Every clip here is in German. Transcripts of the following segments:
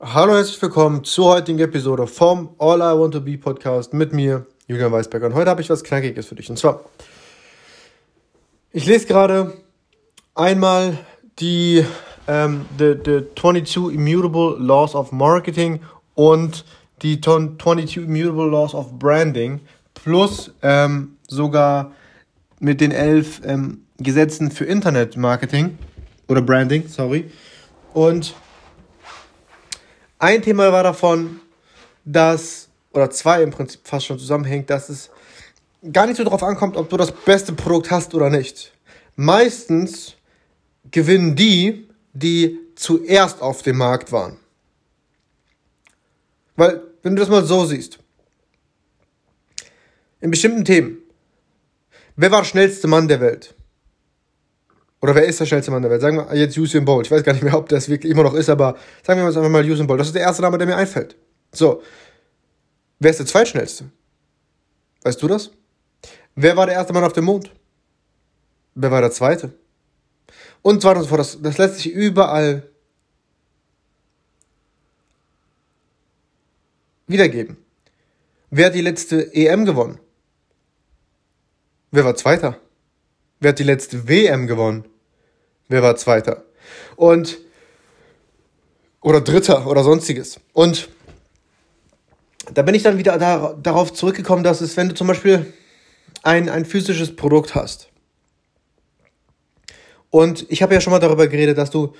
Hallo, herzlich willkommen zur heutigen Episode vom All I Want to Be Podcast mit mir, Julian Weisberger. Und heute habe ich was Knackiges für dich. Und zwar, ich lese gerade einmal die ähm, the, the 22 Immutable Laws of Marketing und die 22 Immutable Laws of Branding plus ähm, sogar mit den elf ähm, Gesetzen für Internetmarketing oder Branding, sorry. Und ein Thema war davon, dass, oder zwei im Prinzip fast schon zusammenhängt, dass es gar nicht so darauf ankommt, ob du das beste Produkt hast oder nicht. Meistens gewinnen die, die zuerst auf dem Markt waren. Weil, wenn du das mal so siehst, in bestimmten Themen, wer war der schnellste Mann der Welt? Oder wer ist der schnellste Mann der Welt? Sagen wir jetzt Usain Bolt. Ich weiß gar nicht mehr, ob das wirklich immer noch ist, aber sagen wir jetzt einfach mal Usain Bolt. Das ist der erste Name, der mir einfällt. So. Wer ist der zweitschnellste? Weißt du das? Wer war der erste Mann auf dem Mond? Wer war der zweite? Und weiter und so fort. Das, das lässt sich überall wiedergeben. Wer hat die letzte EM gewonnen? Wer war Zweiter? Wer hat die letzte WM gewonnen? Wer war Zweiter? Und, oder Dritter oder sonstiges. Und da bin ich dann wieder da, darauf zurückgekommen, dass es, wenn du zum Beispiel ein, ein physisches Produkt hast, und ich habe ja schon mal darüber geredet, dass du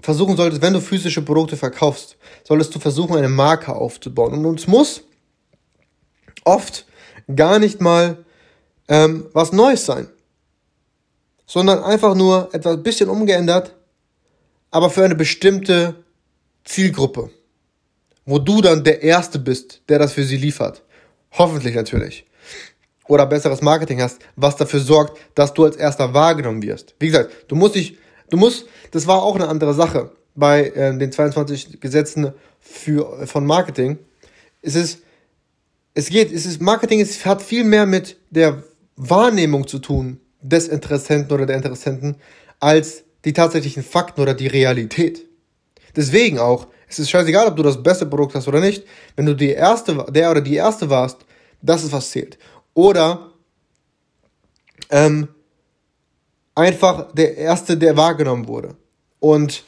versuchen solltest, wenn du physische Produkte verkaufst, solltest du versuchen, eine Marke aufzubauen. Und es muss oft gar nicht mal ähm, was Neues sein sondern einfach nur etwas bisschen umgeändert, aber für eine bestimmte Zielgruppe, wo du dann der Erste bist, der das für sie liefert. Hoffentlich natürlich. Oder besseres Marketing hast, was dafür sorgt, dass du als Erster wahrgenommen wirst. Wie gesagt, du musst dich, du musst, das war auch eine andere Sache bei äh, den 22 Gesetzen für, von Marketing. Es ist, es geht, es ist, Marketing es hat viel mehr mit der Wahrnehmung zu tun, des Interessenten oder der Interessenten als die tatsächlichen Fakten oder die Realität. Deswegen auch, es ist scheißegal, ob du das beste Produkt hast oder nicht, wenn du die erste, der oder die erste warst, das ist was zählt. Oder ähm, einfach der erste, der wahrgenommen wurde. Und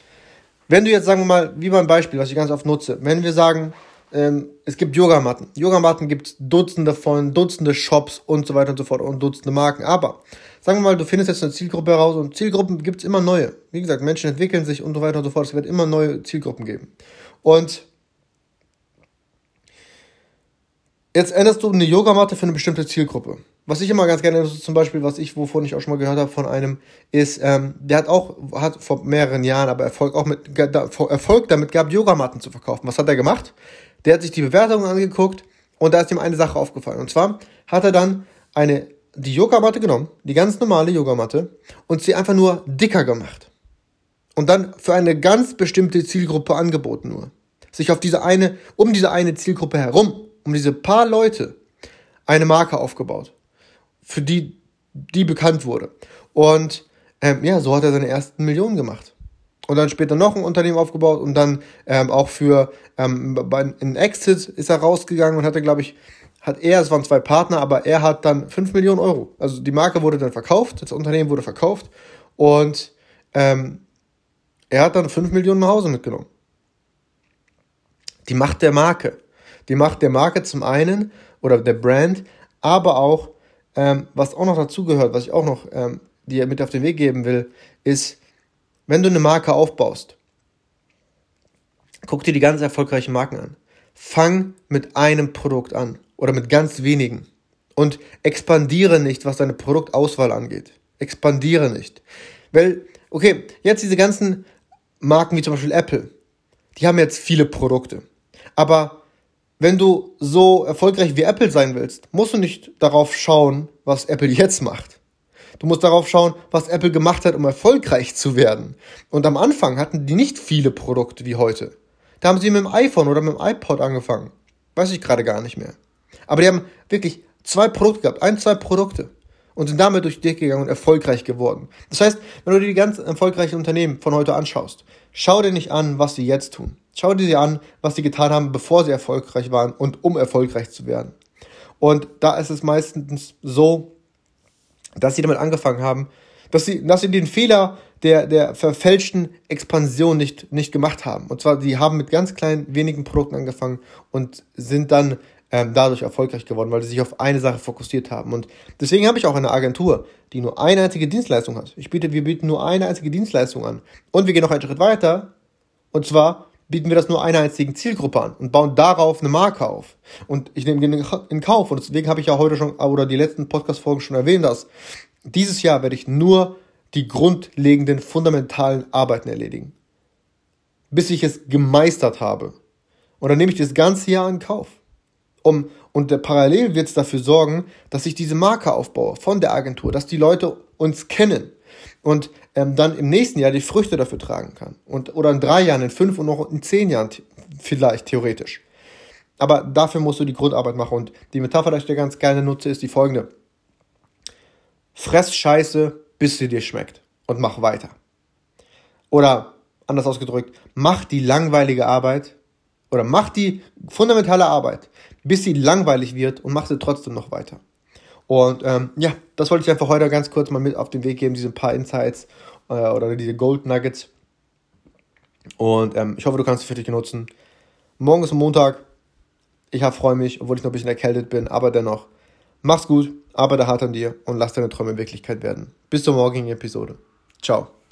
wenn du jetzt, sagen wir mal, wie mein Beispiel, was ich ganz oft nutze, wenn wir sagen, ähm, es gibt Yogamatten. Yogamatten gibt es Dutzende von, Dutzende Shops und so weiter und so fort und Dutzende Marken. Aber sagen wir mal, du findest jetzt eine Zielgruppe heraus und Zielgruppen gibt es immer neue. Wie gesagt, Menschen entwickeln sich und so weiter und so fort. Es wird immer neue Zielgruppen geben. Und jetzt änderst du eine Yogamatte für eine bestimmte Zielgruppe. Was ich immer ganz gerne ist, zum Beispiel, was ich, wovon ich auch schon mal gehört habe von einem, ist, ähm, der hat auch, hat vor mehreren Jahren aber Erfolg auch mit, Erfolg damit gehabt, Yogamatten zu verkaufen. Was hat er gemacht? Der hat sich die Bewertungen angeguckt und da ist ihm eine Sache aufgefallen. Und zwar hat er dann eine die Yogamatte genommen, die ganz normale Yogamatte, und sie einfach nur dicker gemacht. Und dann für eine ganz bestimmte Zielgruppe angeboten nur. Sich auf diese eine, um diese eine Zielgruppe herum, um diese paar Leute, eine Marke aufgebaut, für die, die bekannt wurde. Und ähm, ja, so hat er seine ersten Millionen gemacht. Und dann später noch ein Unternehmen aufgebaut und dann ähm, auch für ähm, in Exit ist er rausgegangen und hatte, glaube ich, hat er, es waren zwei Partner, aber er hat dann 5 Millionen Euro. Also die Marke wurde dann verkauft, das Unternehmen wurde verkauft und ähm, er hat dann 5 Millionen nach Hause mitgenommen. Die Macht der Marke. Die Macht der Marke zum einen oder der Brand, aber auch, ähm, was auch noch dazugehört, was ich auch noch ähm, dir mit auf den Weg geben will, ist, wenn du eine Marke aufbaust, guck dir die ganz erfolgreichen Marken an. Fang mit einem Produkt an oder mit ganz wenigen. Und expandiere nicht, was deine Produktauswahl angeht. Expandiere nicht. Weil, okay, jetzt diese ganzen Marken wie zum Beispiel Apple, die haben jetzt viele Produkte. Aber wenn du so erfolgreich wie Apple sein willst, musst du nicht darauf schauen, was Apple jetzt macht. Du musst darauf schauen, was Apple gemacht hat, um erfolgreich zu werden. Und am Anfang hatten die nicht viele Produkte wie heute. Da haben sie mit dem iPhone oder mit dem iPod angefangen. Weiß ich gerade gar nicht mehr. Aber die haben wirklich zwei Produkte gehabt, ein, zwei Produkte. und sind damit durch Decke gegangen und erfolgreich geworden. Das heißt, wenn du dir die ganz erfolgreichen Unternehmen von heute anschaust, schau dir nicht an, was sie jetzt tun. Schau dir sie an, was sie getan haben, bevor sie erfolgreich waren und um erfolgreich zu werden. Und da ist es meistens so, dass sie damit angefangen haben, dass sie, dass sie den Fehler der, der verfälschten Expansion nicht, nicht gemacht haben. Und zwar, die haben mit ganz kleinen, wenigen Produkten angefangen und sind dann ähm, dadurch erfolgreich geworden, weil sie sich auf eine Sache fokussiert haben. Und deswegen habe ich auch eine Agentur, die nur eine einzige Dienstleistung hat. Ich biete, wir bieten nur eine einzige Dienstleistung an. Und wir gehen noch einen Schritt weiter. Und zwar bieten wir das nur einer einzigen Zielgruppe an und bauen darauf eine Marke auf. Und ich nehme den in Kauf. Und deswegen habe ich ja heute schon, oder die letzten Podcast-Folgen schon erwähnt, dass dieses Jahr werde ich nur die grundlegenden, fundamentalen Arbeiten erledigen. Bis ich es gemeistert habe. Und dann nehme ich das ganze Jahr in Kauf. Um, und parallel wird es dafür sorgen, dass ich diese Marke aufbaue von der Agentur, dass die Leute uns kennen und ähm, dann im nächsten Jahr die Früchte dafür tragen kann. Und, oder in drei Jahren, in fünf und noch in zehn Jahren vielleicht, theoretisch. Aber dafür musst du die Grundarbeit machen. Und die Metapher, die ich dir ganz gerne nutze, ist die folgende. Fress Scheiße, bis sie dir schmeckt. Und mach weiter. Oder anders ausgedrückt, mach die langweilige Arbeit oder mach die fundamentale Arbeit, bis sie langweilig wird und mach sie trotzdem noch weiter. Und ähm, ja, das wollte ich einfach heute ganz kurz mal mit auf den Weg geben, diese paar Insights äh, oder diese Gold Nuggets. Und ähm, ich hoffe, du kannst sie für dich nutzen. Morgen ist Montag. Ich freue mich, obwohl ich noch ein bisschen erkältet bin, aber dennoch. Mach's gut, arbeite hart an dir und lass deine Träume Wirklichkeit werden. Bis zur morgigen Episode. Ciao.